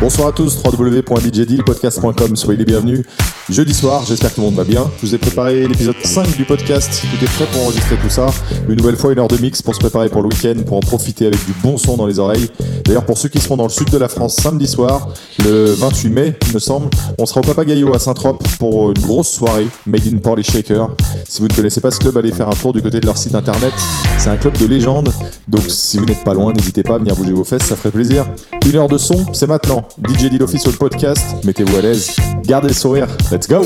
Bonsoir à tous, www.djdealpodcast.com, soyez les bienvenus. Jeudi soir, j'espère que tout le monde va bien. Je vous ai préparé l'épisode 5 du podcast, tout est prêt pour enregistrer tout ça. Une nouvelle fois, une heure de mix pour se préparer pour le week-end, pour en profiter avec du bon son dans les oreilles. D'ailleurs, pour ceux qui seront dans le sud de la France samedi soir, le 28 mai, il me semble, on sera au Papagayo à Saint-Trope pour une grosse soirée made in Porley Shaker. Si vous ne connaissez pas ce club, allez faire un tour du côté de leur site internet. C'est un club de légende, donc si vous n'êtes pas loin, n'hésitez pas à venir bouger vos fesses, ça ferait plaisir. Une heure de son, c'est maintenant. DJ Deal Official Podcast, mettez-vous à l'aise, gardez le sourire, let's go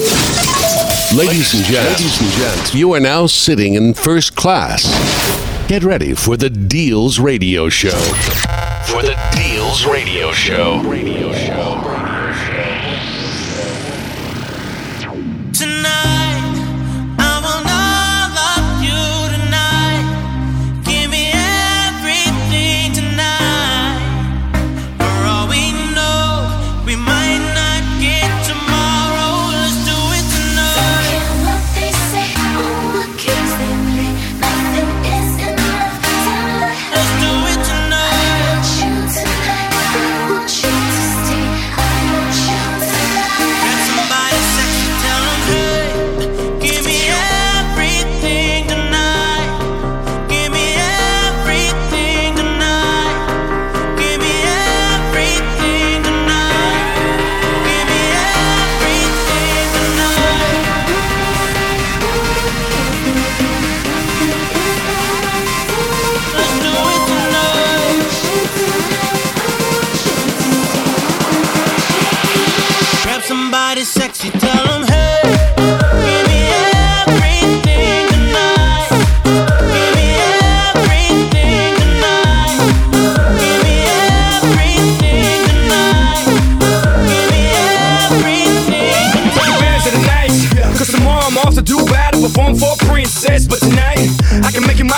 Ladies and gents, ladies and gents, you are now sitting in first class. Get ready for the Deals Radio Show. For the Deals Radio Show. Radio Show.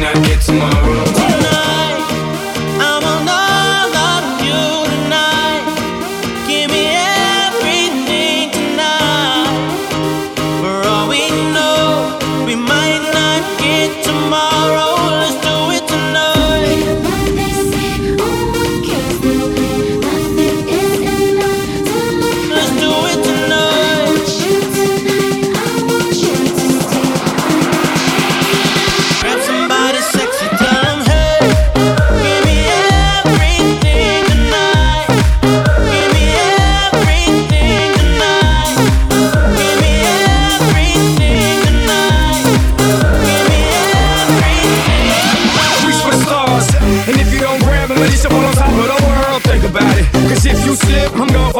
not get tomorrow.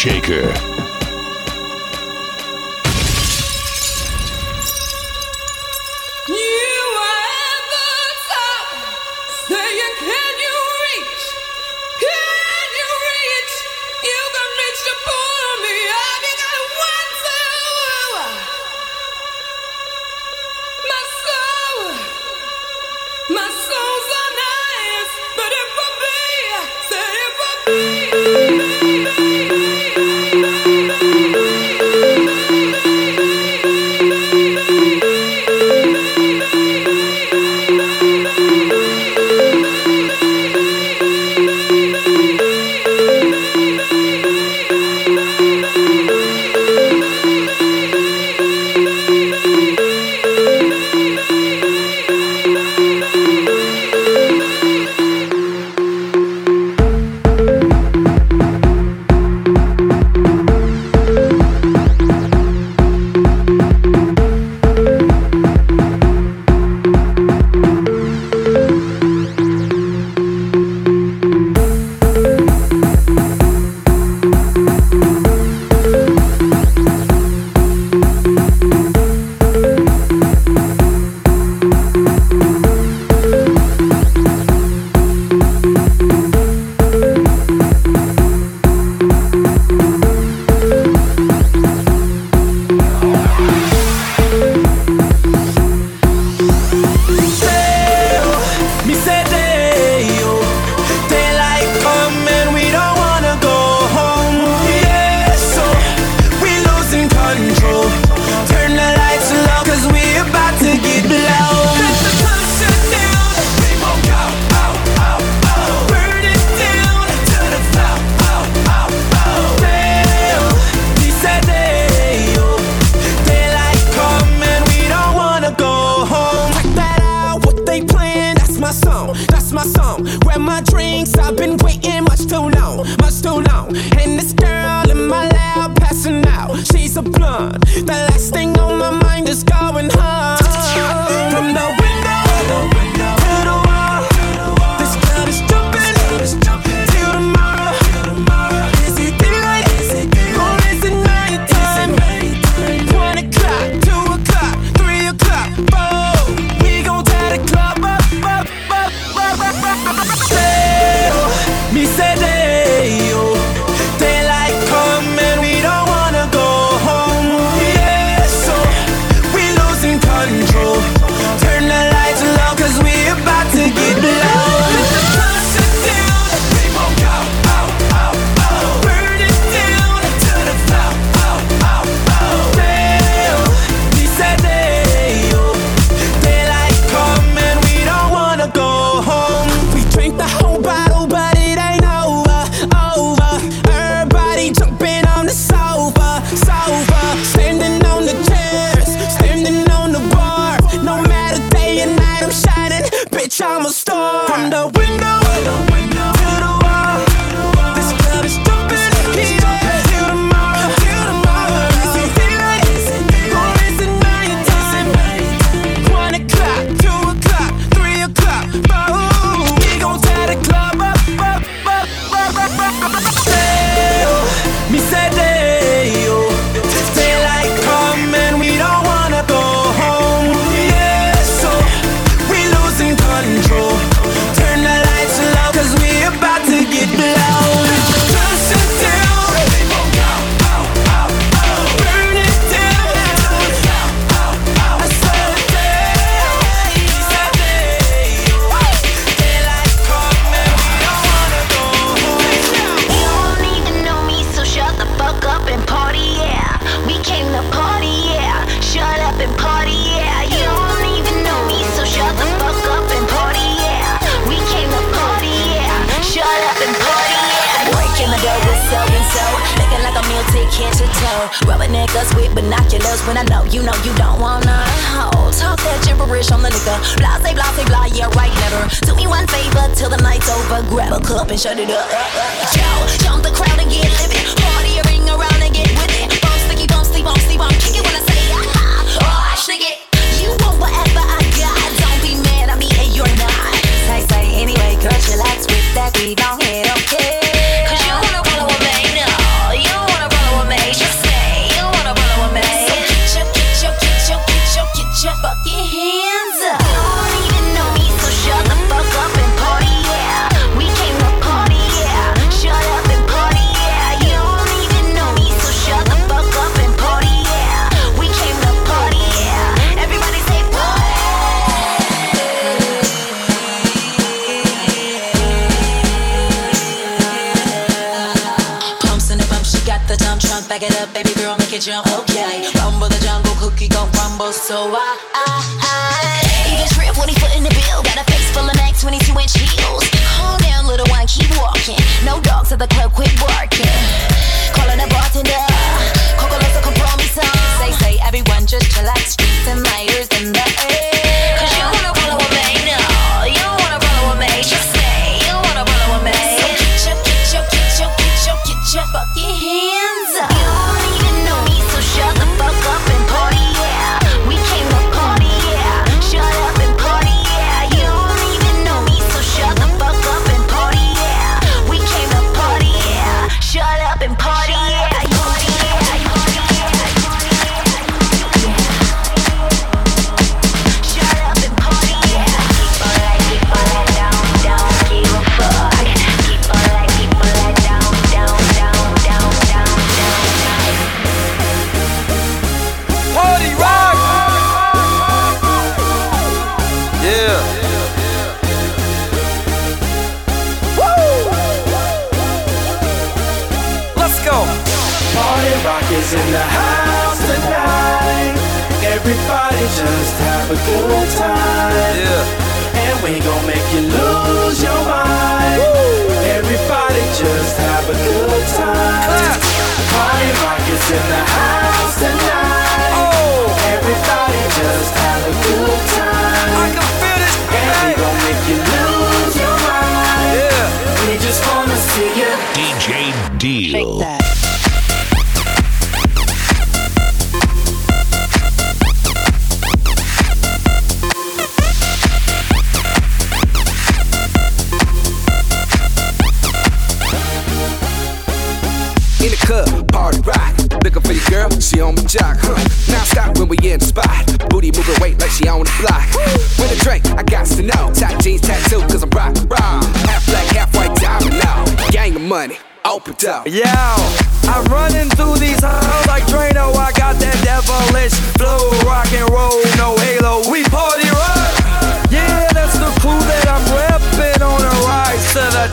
Shaker. none. That last binoculars when I know you know you don't wanna. hold. talk that gibberish on the nigga. Blah, say blah, say blah. yeah, right, never. Do me one favor till the night's over. Grab a cup and shut it up. Yo, jump the crowd and get living. Party a ring around and get with it. Bounce, sticky, bounce, sleep, bounce, sleep, on. Kick it when I say, ah, oh, shake it. You want whatever I got. Don't be mad at me and you're not. Say, say, anyway, girl, chillax with that. We don't hit, okay. Make it jump, okay. Rumble the jungle, cookie gon' crumble, so I, I, I. Even trip when he foot in the bill. Got a face full of Max 22 inch heels. Calm down, little one, keep walking. No dogs at the club, quit barking. Calling a bartender. Coca Losa compromiso. Say, say, everyone just chillax, streets and layers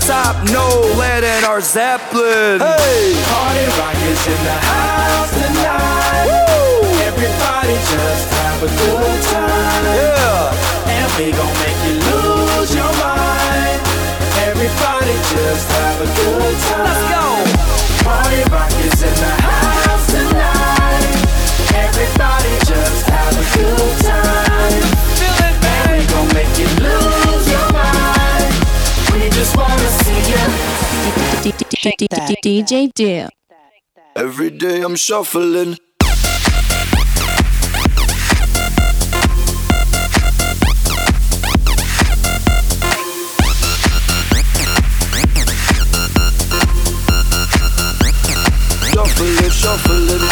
top. No lead in our Zeppelin. Hey, Party rock is in the house tonight. Everybody just have a good time. yeah. And we gon' make you lose your mind. Everybody just have a good time. Let's go. Party rock is in the house tonight. Everybody just have a good time. DJ Deal. Every day I'm shuffling. Shuffling, shuffling.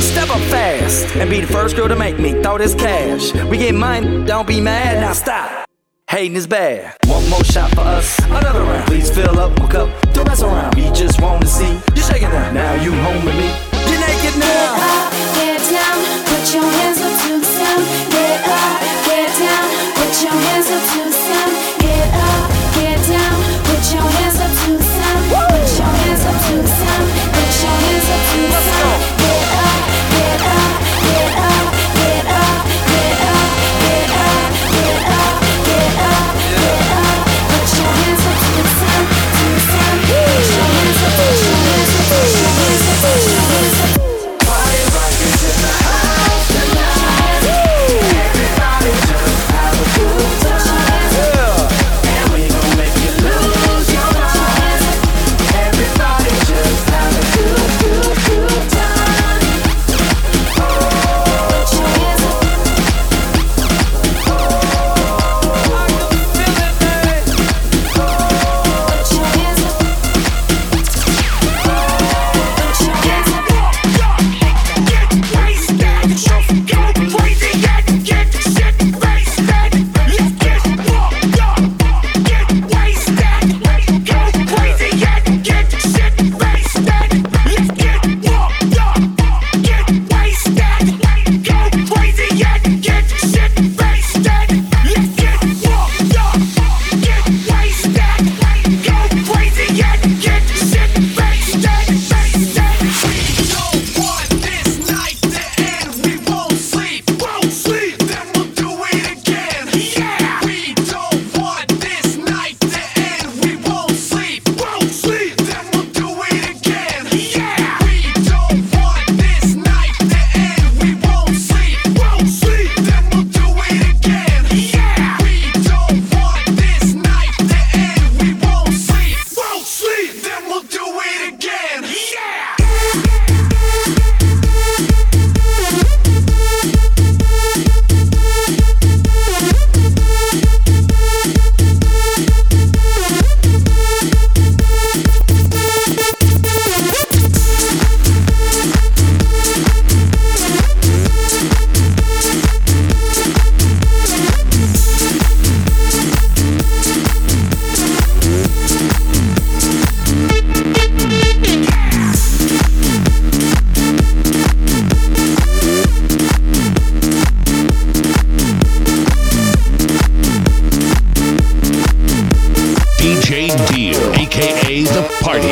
Step up fast and be the first girl to make me throw this cash. We get mine, don't be mad, now stop. Hating is bad. One more shot for us, another round. Please fill up my cup, don't mess around. We just wanna see you shaking down. Now you home with me. You're naked now. up, get down, put your hands up to the sound. Get up, get down, put your hands up to the sound. Get up, get down, put your hands up to the sound. Put your hands up to the sound.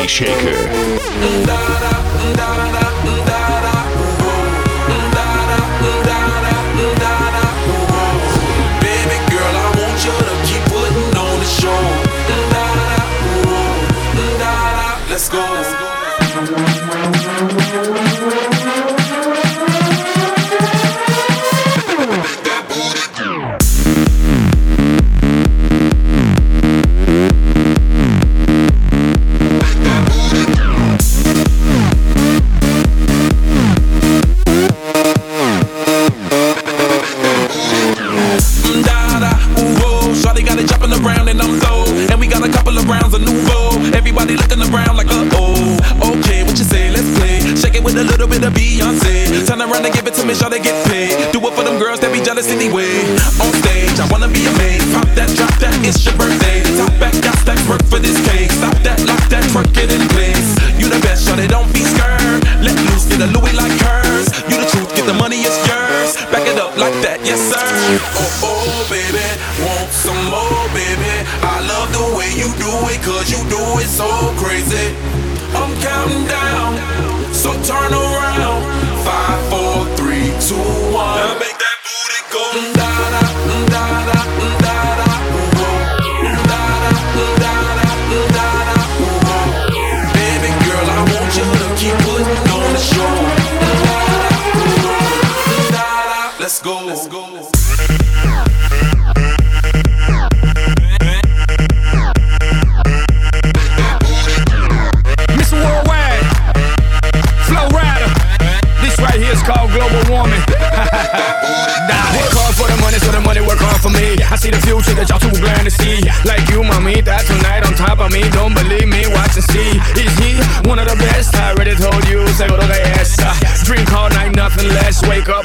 Shaker.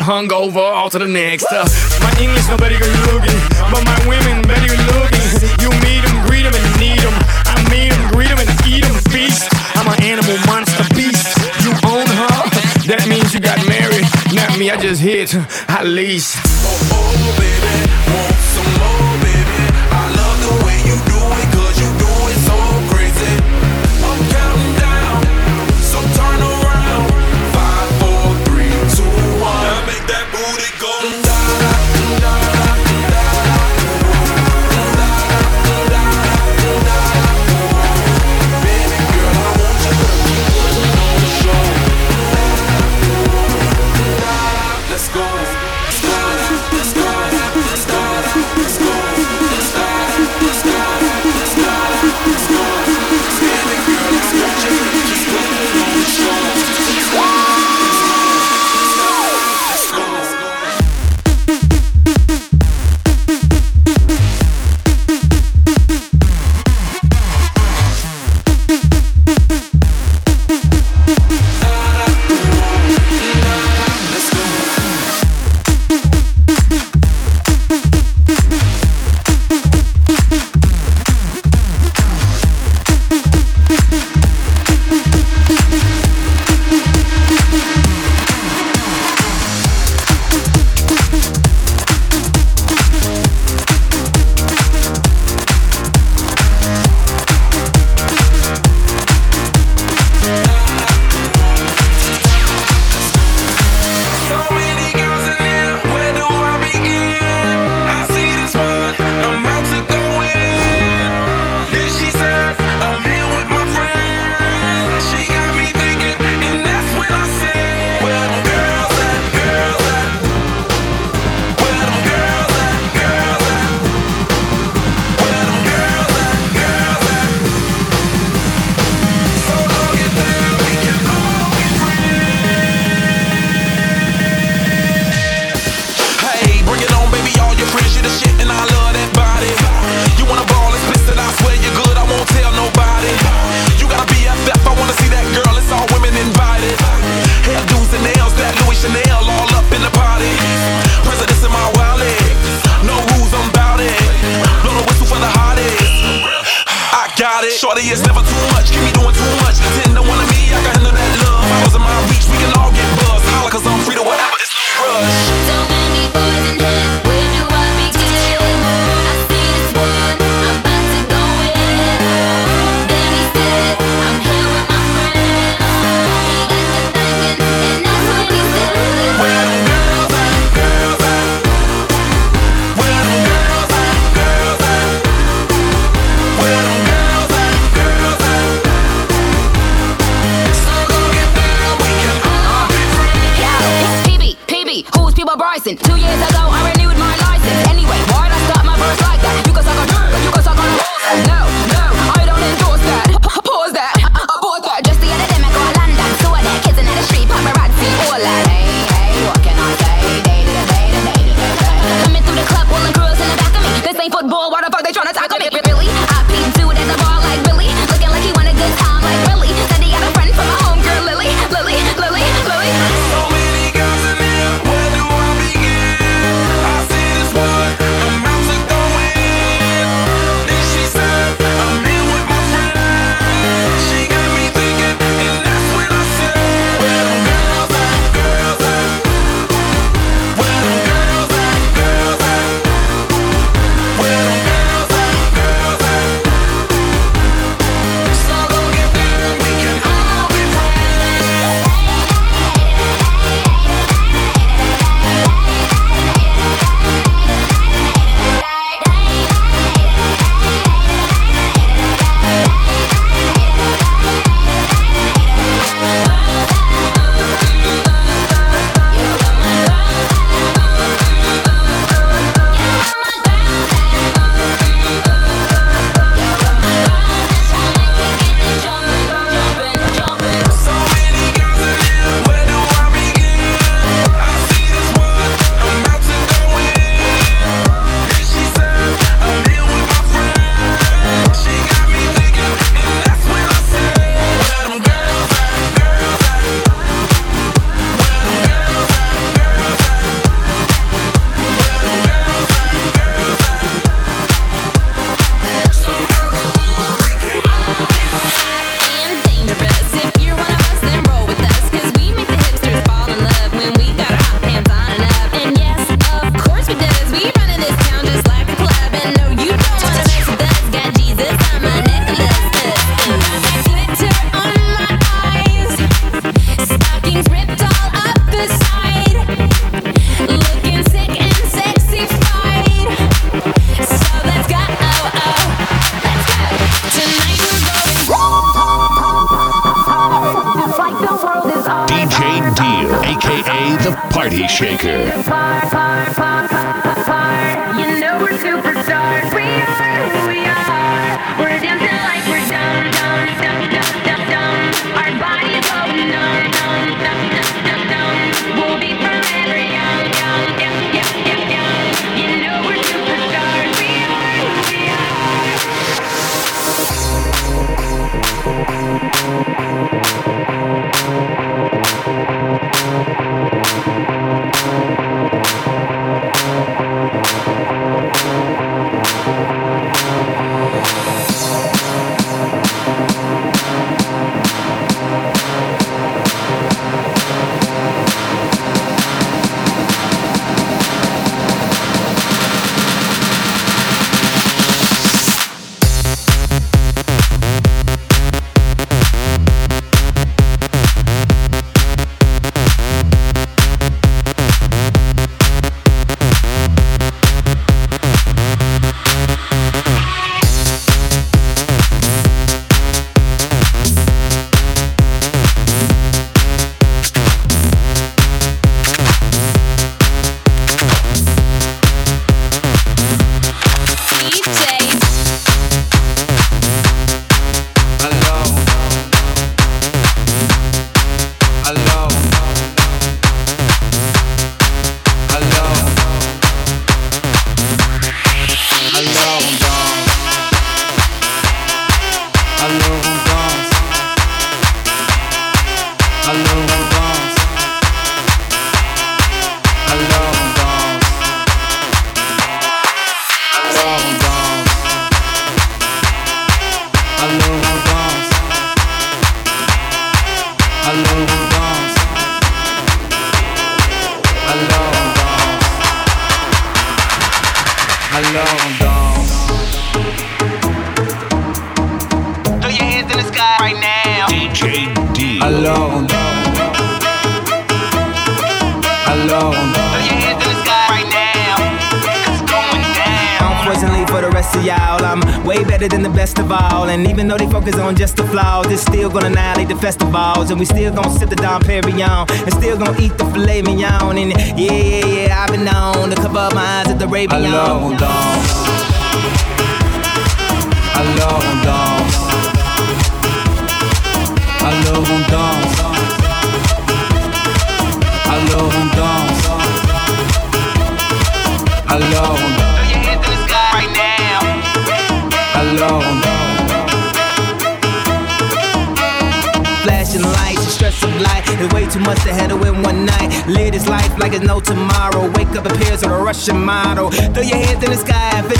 hungover all to the next. Uh, my English, nobody good looking, but my women, better good looking. You meet them, greet them, and need them. I meet them, greet them, and eat them, feast. I'm an animal monster beast. You own her, that means you got married. Not me, I just hit, I lease. Oh, oh, baby, want some more. years ago, I renewed my license. Anyway, why'd I start my verse like that? You can suck on, you can suck on. No, no, I don't endorse that.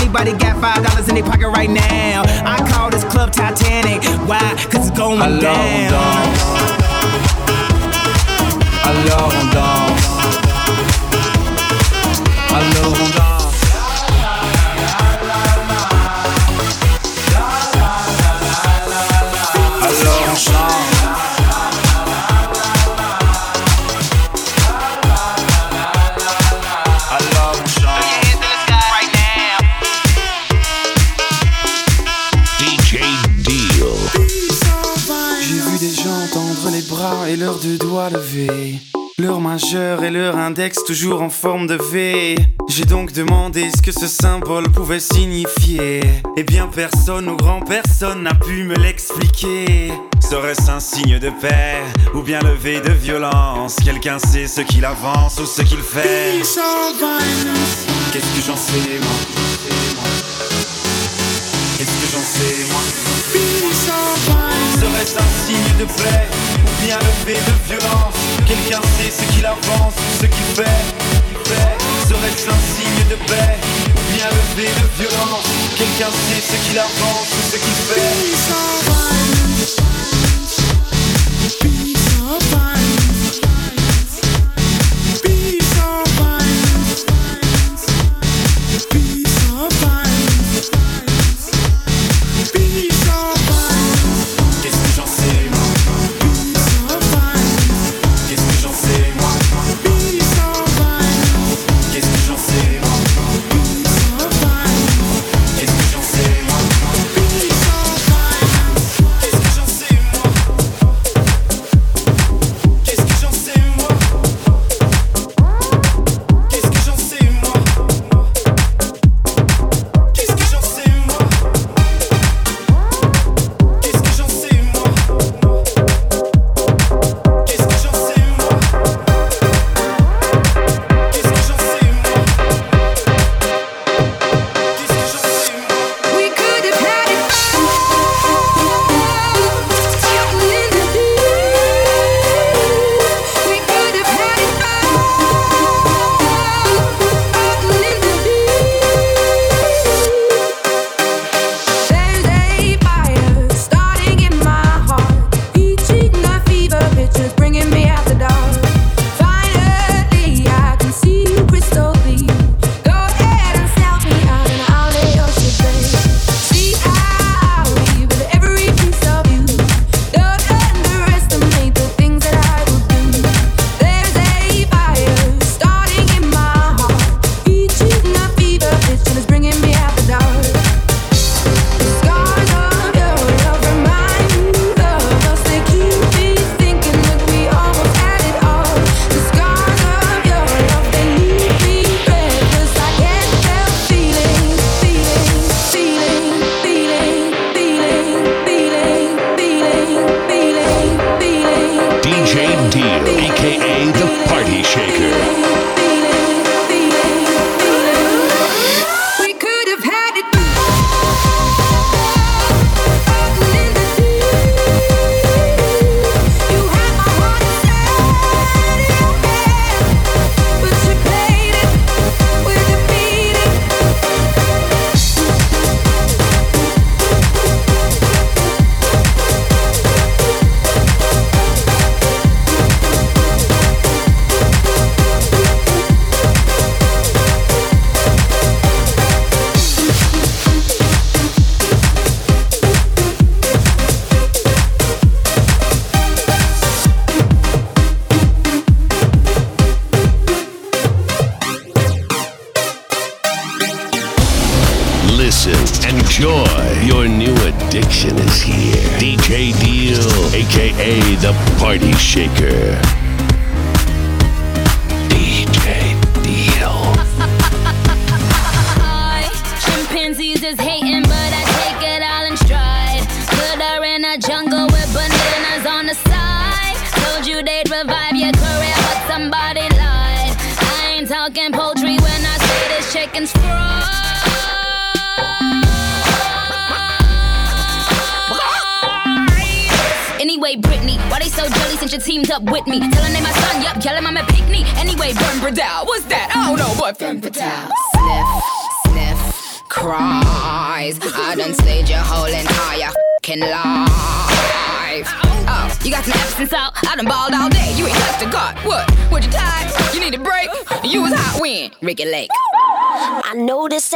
Anybody got five dollars in their pocket right now. I call this club Titanic. Why? Cause it's going on down. Leur index toujours en forme de V. J'ai donc demandé ce que ce symbole pouvait signifier. Et bien personne ou grand personne n'a pu me l'expliquer. Serait-ce un signe de paix ou bien levé de violence? Quelqu'un sait ce qu'il avance ou ce qu'il fait Qu'est-ce que j'en sais moi? Qu'est-ce que j'en sais moi? Serait-ce un signe de paix bien levé de violence. Quelqu'un sait ce qu'il avance ce qu'il fait. Serait-ce un signe de paix. Bien levé de violence. Quelqu'un sait ce qu'il avance ce qu'il fait. Qu'est-ce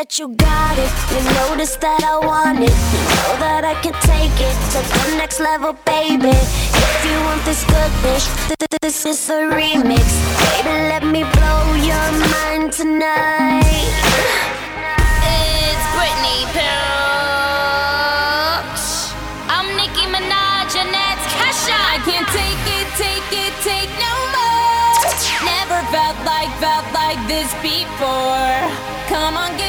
that you got it. You notice that I want it. You know that I can take it to the next level, baby. If you want this good, th- th- this is a remix. Baby, let me blow your mind tonight. It's Britney Pilch. I'm Nicki Minaj and that's Kesha. I can't take it, take it, take no more. Never felt like, felt like this before. Come on,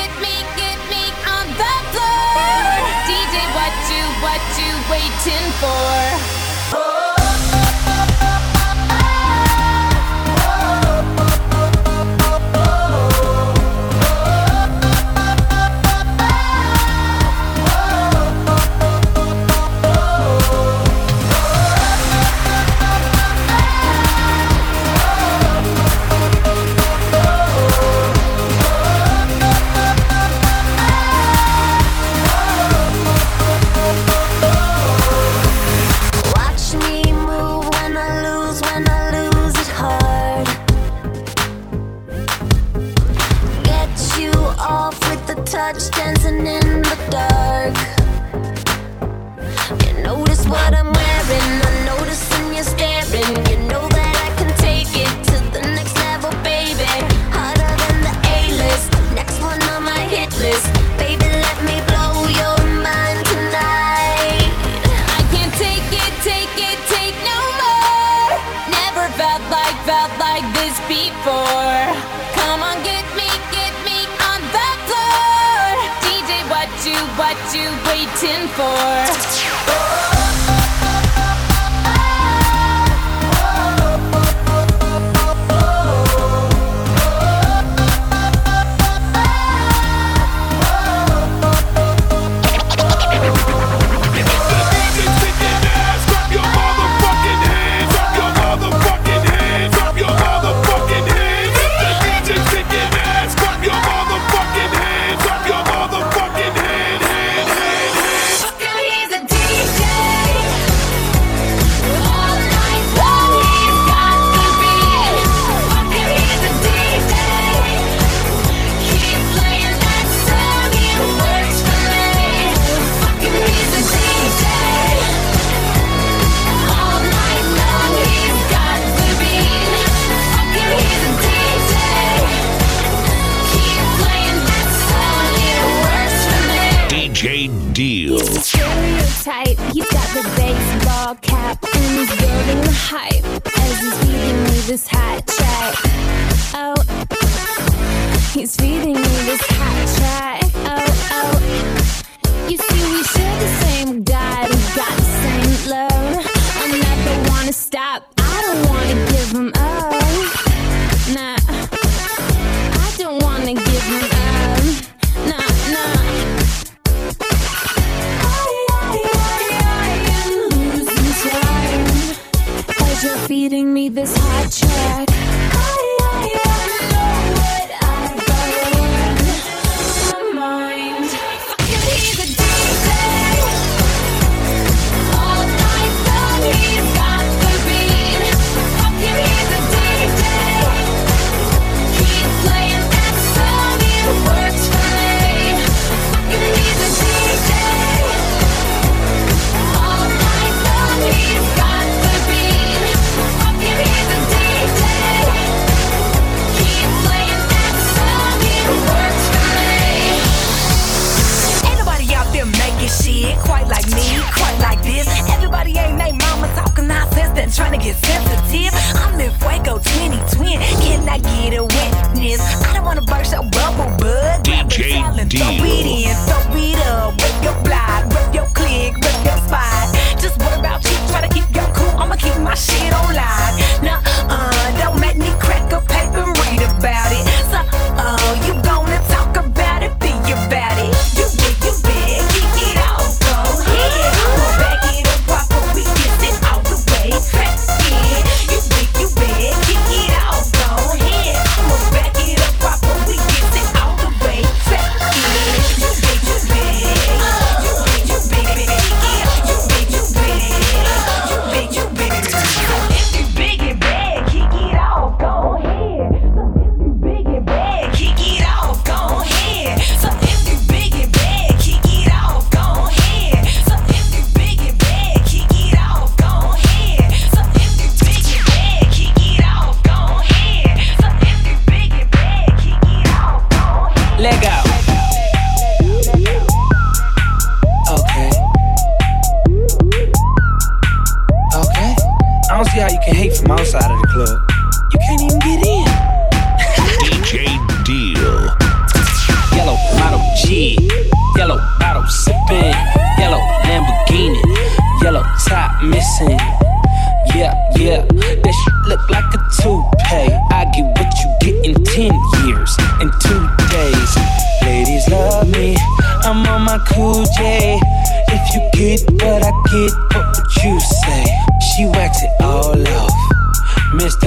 waiting for? four.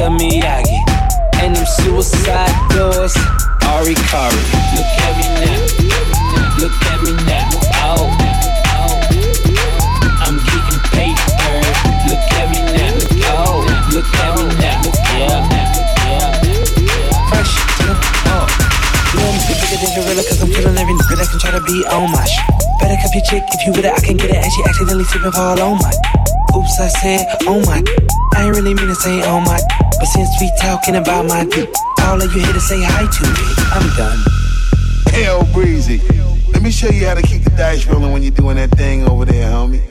Mr. Miyagi. And them suicide doors, Ari Kari. Look at me now, look at me now. Oh, oh, I'm getting paper. Look at me now, oh, look at me now. Yeah, yeah, fresh to the oh. You know I'm bigger than gorilla cause I'm feeling every nigga that can try to be on my shit. Better cuff your chick if you with it, I can get it and she accidentally slipping fall on my. Oops, I said, oh my. I ain't really mean to say oh my. But since we talking about my dick, all of you here to say hi to me. I'm done. Hell breezy. Let me show you how to keep the dice rolling when you're doing that thing over there, homie.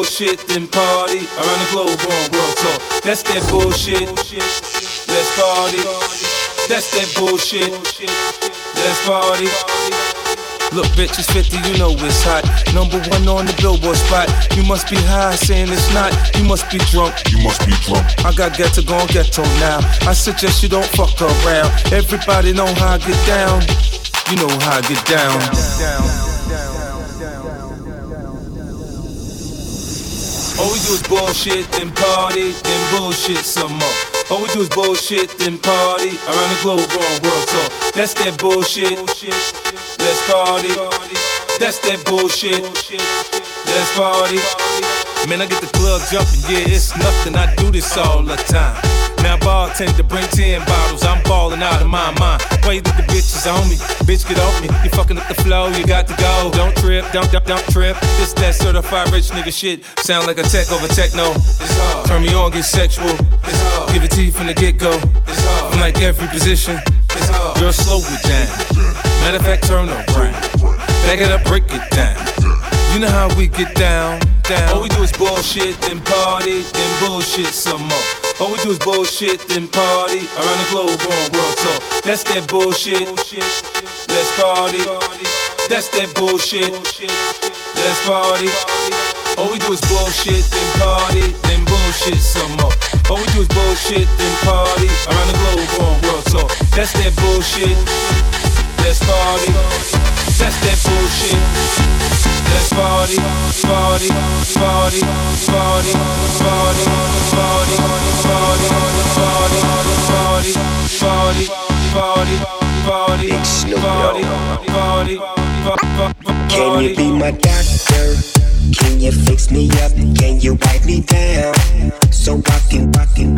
Bullshit, then party around the globe on world tour. That's that bullshit. Let's party. That's that bullshit. Let's party. Look, bitch, it's 50, you know it's hot. Number one on the billboard spot. You must be high, saying it's not. You must be drunk. You must be drunk. I got get to go and ghetto now. I suggest you don't fuck around. Everybody know how I get down. You know how I get down. All we do is bullshit, then party, then bullshit some more. All we do is bullshit, then party around the globe on world tour. That's that bullshit. Let's party. That's that bullshit. Let's party. Man, I get the club jumping, yeah, it's nothing. I do this all the time. Now bartender bring 10 bottles, I'm balling out of my mind. Why you the bitch is on me? Bitch, get off me. You fucking up the flow, you got to go. Don't trip, don't, don't, don't trip. This that certified rich nigga shit. Sound like a tech over techno. It's hard. Turn me on, get sexual. It's hard. Give it to you from the get go. It's hard. From like every position. It's hard. Girl, slow it down. Matter of fact, turn around. Back it up, break it down. You know how we get down, down. All we do is bullshit, then party, then bullshit some more. All we do is bullshit, then party around the globe on world tour. That's that bullshit. Let's party. That's that bullshit. Let's party. All we do is bullshit, then party, then bullshit some more. All we do is bullshit, then party around the globe on world tour. That's that bullshit. Let's party. That's that bullshit. Let's party, party, party, party, party, party, party, party, party, party, party, party, party, party, Can you be my doctor? Can you fix me up? Can you wipe me down? So I can, I can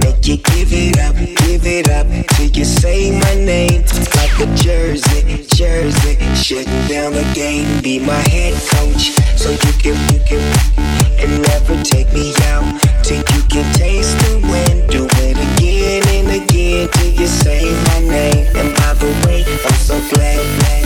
make you give it up, give it up till you say my name like a jersey, jersey. Shutting down the game, be my head coach so you can, you can, and never take me out till you can taste the wind. Do it again and again till you say my name. And by the way, I'm so glad. glad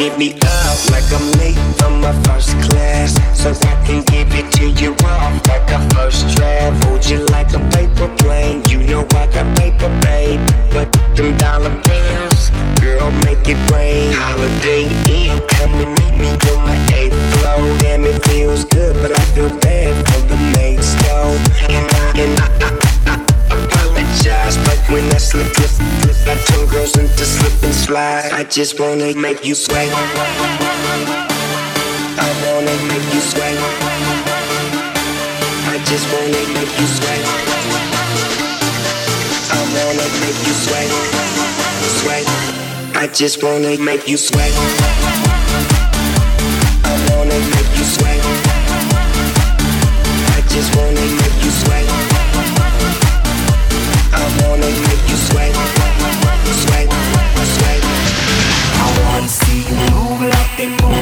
give me up like I'm late from my first class? So I can give it to you off like a first draft. Hold you like a paper plane. You know I got paper, babe. But them dollar bills, girl, make it rain. Holiday Inn, come and meet me on my eighth floor. Damn, it feels good, but I feel bad for the mates, though. And I, and I, I apologize, but when I slip, slip, slip, I turn girls into slip and slide. I just wanna make you sweat. I wanna make you sweat. I just wanna make you sweat. I wanna make you sweat. Sweat. I just wanna make you sweat. I wanna make you sweat. I just wanna make you sweat.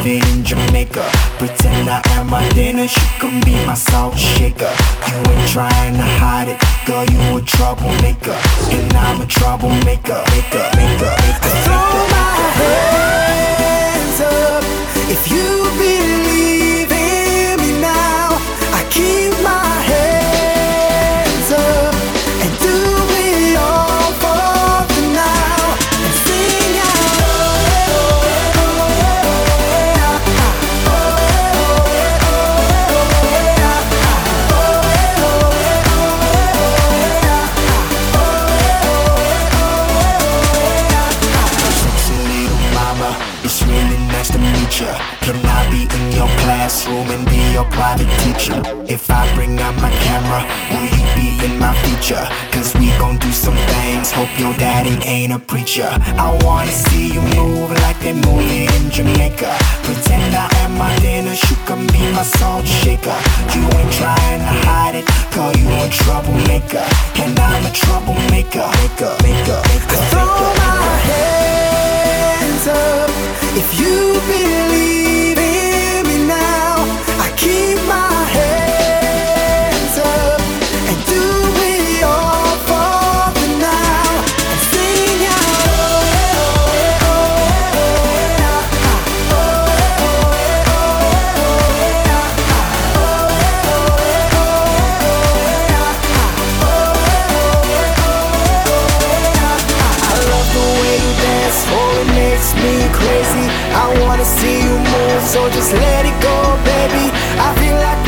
It in Jamaica. Pretend I am my dinner, you can be my salt shaker. You ain't trying to hide it, girl, you a troublemaker. And I'm a troublemaker, maker, maker, maker. Throw my hands up if you believe a preacher. I wanna see you move like they move in Jamaica. Pretend I am my dinner, you can be my salt shaker. You ain't trying to hide it, call you a troublemaker. And I'm a troublemaker, maker, maker, maker. Throw my hands up if you believe so just let it go, baby. I feel like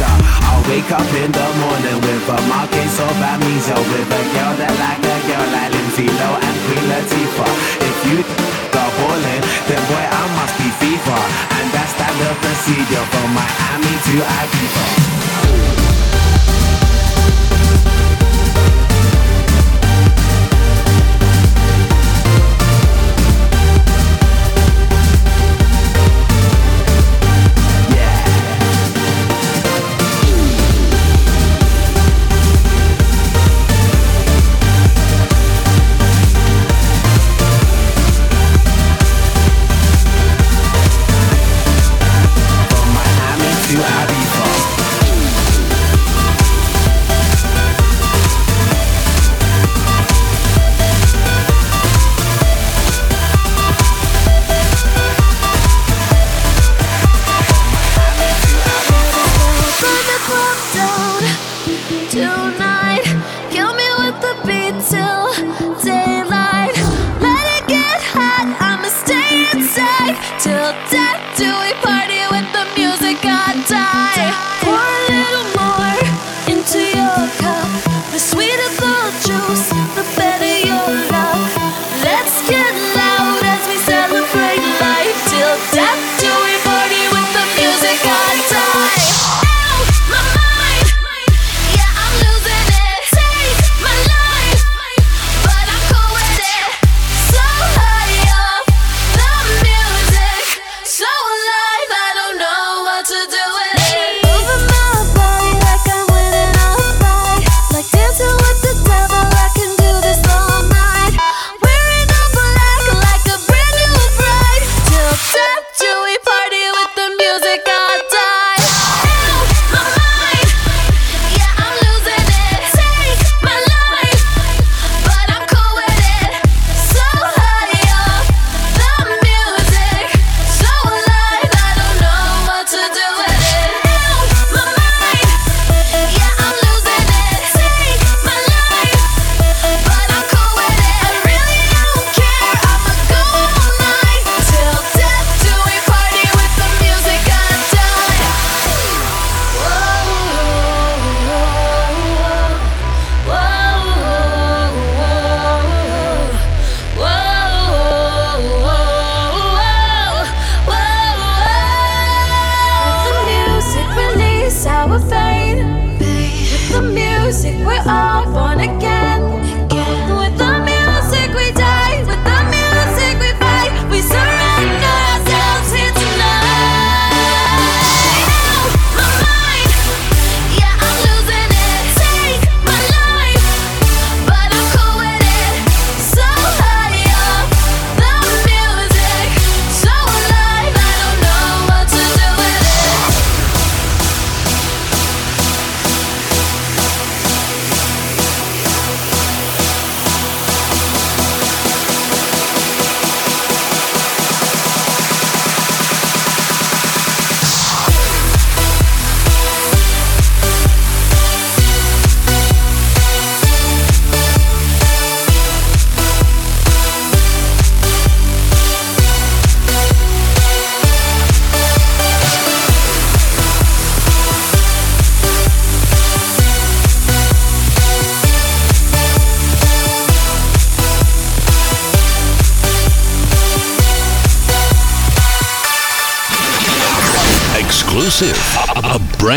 I'll wake up in the morning with a marquise of amnesia. With a girl that like a girl like Lindsay Lowe and Queen Latifah. If you go ballin', then boy, I must be FIFA. And that's standard procedure from Miami to Ibiza. Tonight.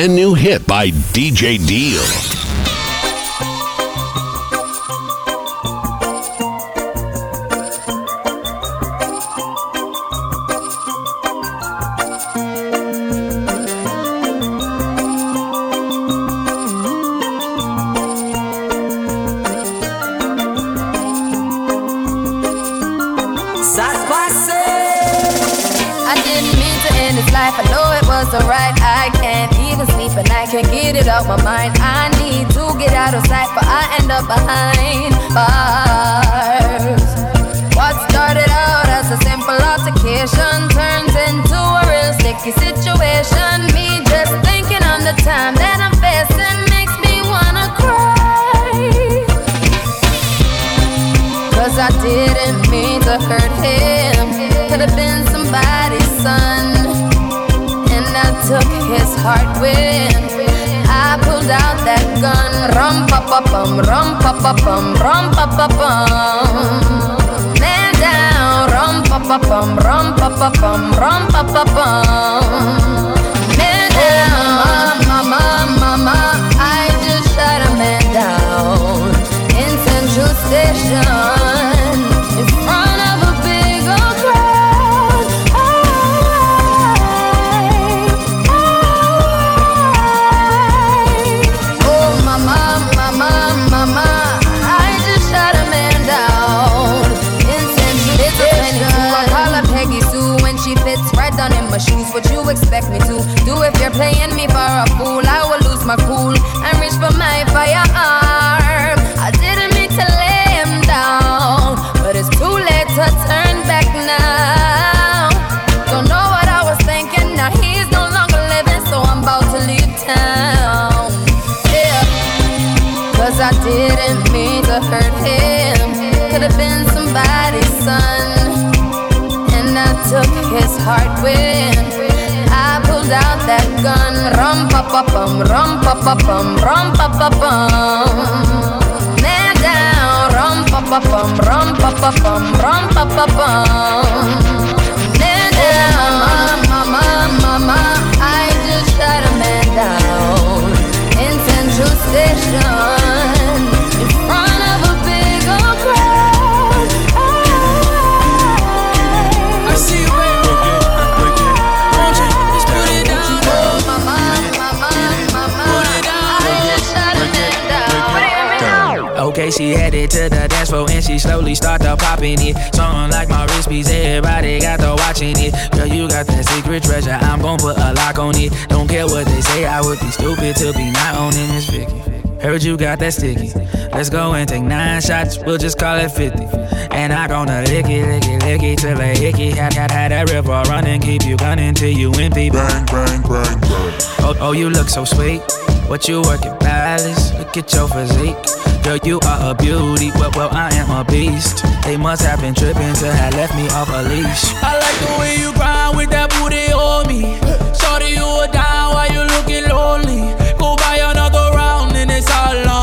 Brand new hit by DJ Deal. Heart when I pulled out that gun. Rum pa pa bum, rum pa pa bum, rum pa pa bum. Man down, rum pa pa bum, rum pa pa bum, rum pa pa bum. Pa pa rum pa pa bum, rum pa pa bum. Man down, rum pa pa bum, rum pa pa bum, rum pa pa bum. Man down, mama, mama, I just shot a man down in Central Station she headed to the dance floor and she slowly started popping it. Something like my wrist piece, everybody got to watching it. Girl, you got that secret treasure, I'm gon' put a lock on it. Don't care what they say, I would be stupid to be not owning this Vicky. Heard you got that sticky. Let's go and take nine shots, we'll just call it 50. And I gonna lick it, lick it, lick it till they hickey. Had, had, had that river running, keep you gunning till you empty. Bang, bang, bang, bang. Oh, oh, you look so sweet. What you working, balance? Look at your physique. Girl, you are a beauty. Well, well, I am a beast. They must have been tripping to have left me off a leash. I like the way you grind with that booty on me. Shorty, you are down while you looking lonely. Go buy another round and it's all on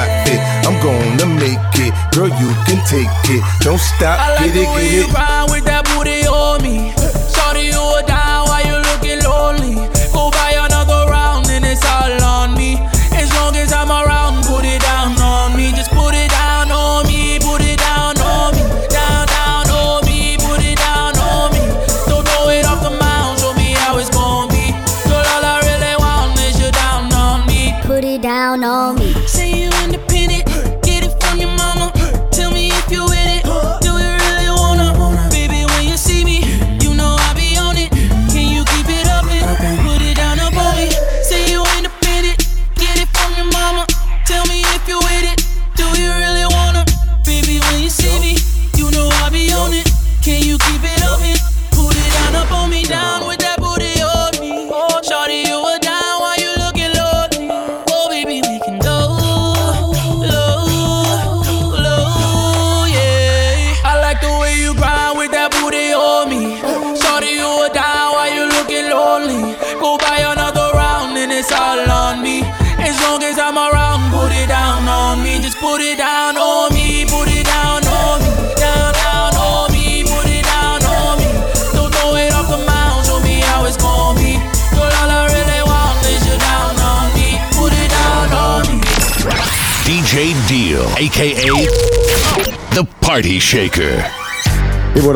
I'm gonna make it. Girl, you can take it. Don't stop, I like get it, get it.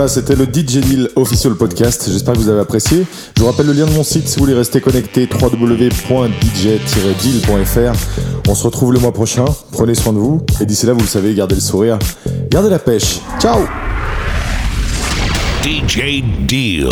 C'était le DJ Deal Official Podcast. J'espère que vous avez apprécié. Je vous rappelle le lien de mon site si vous voulez rester connecté www.dj-deal.fr. On se retrouve le mois prochain. Prenez soin de vous. Et d'ici là, vous le savez, gardez le sourire. Gardez la pêche. Ciao DJ Deal.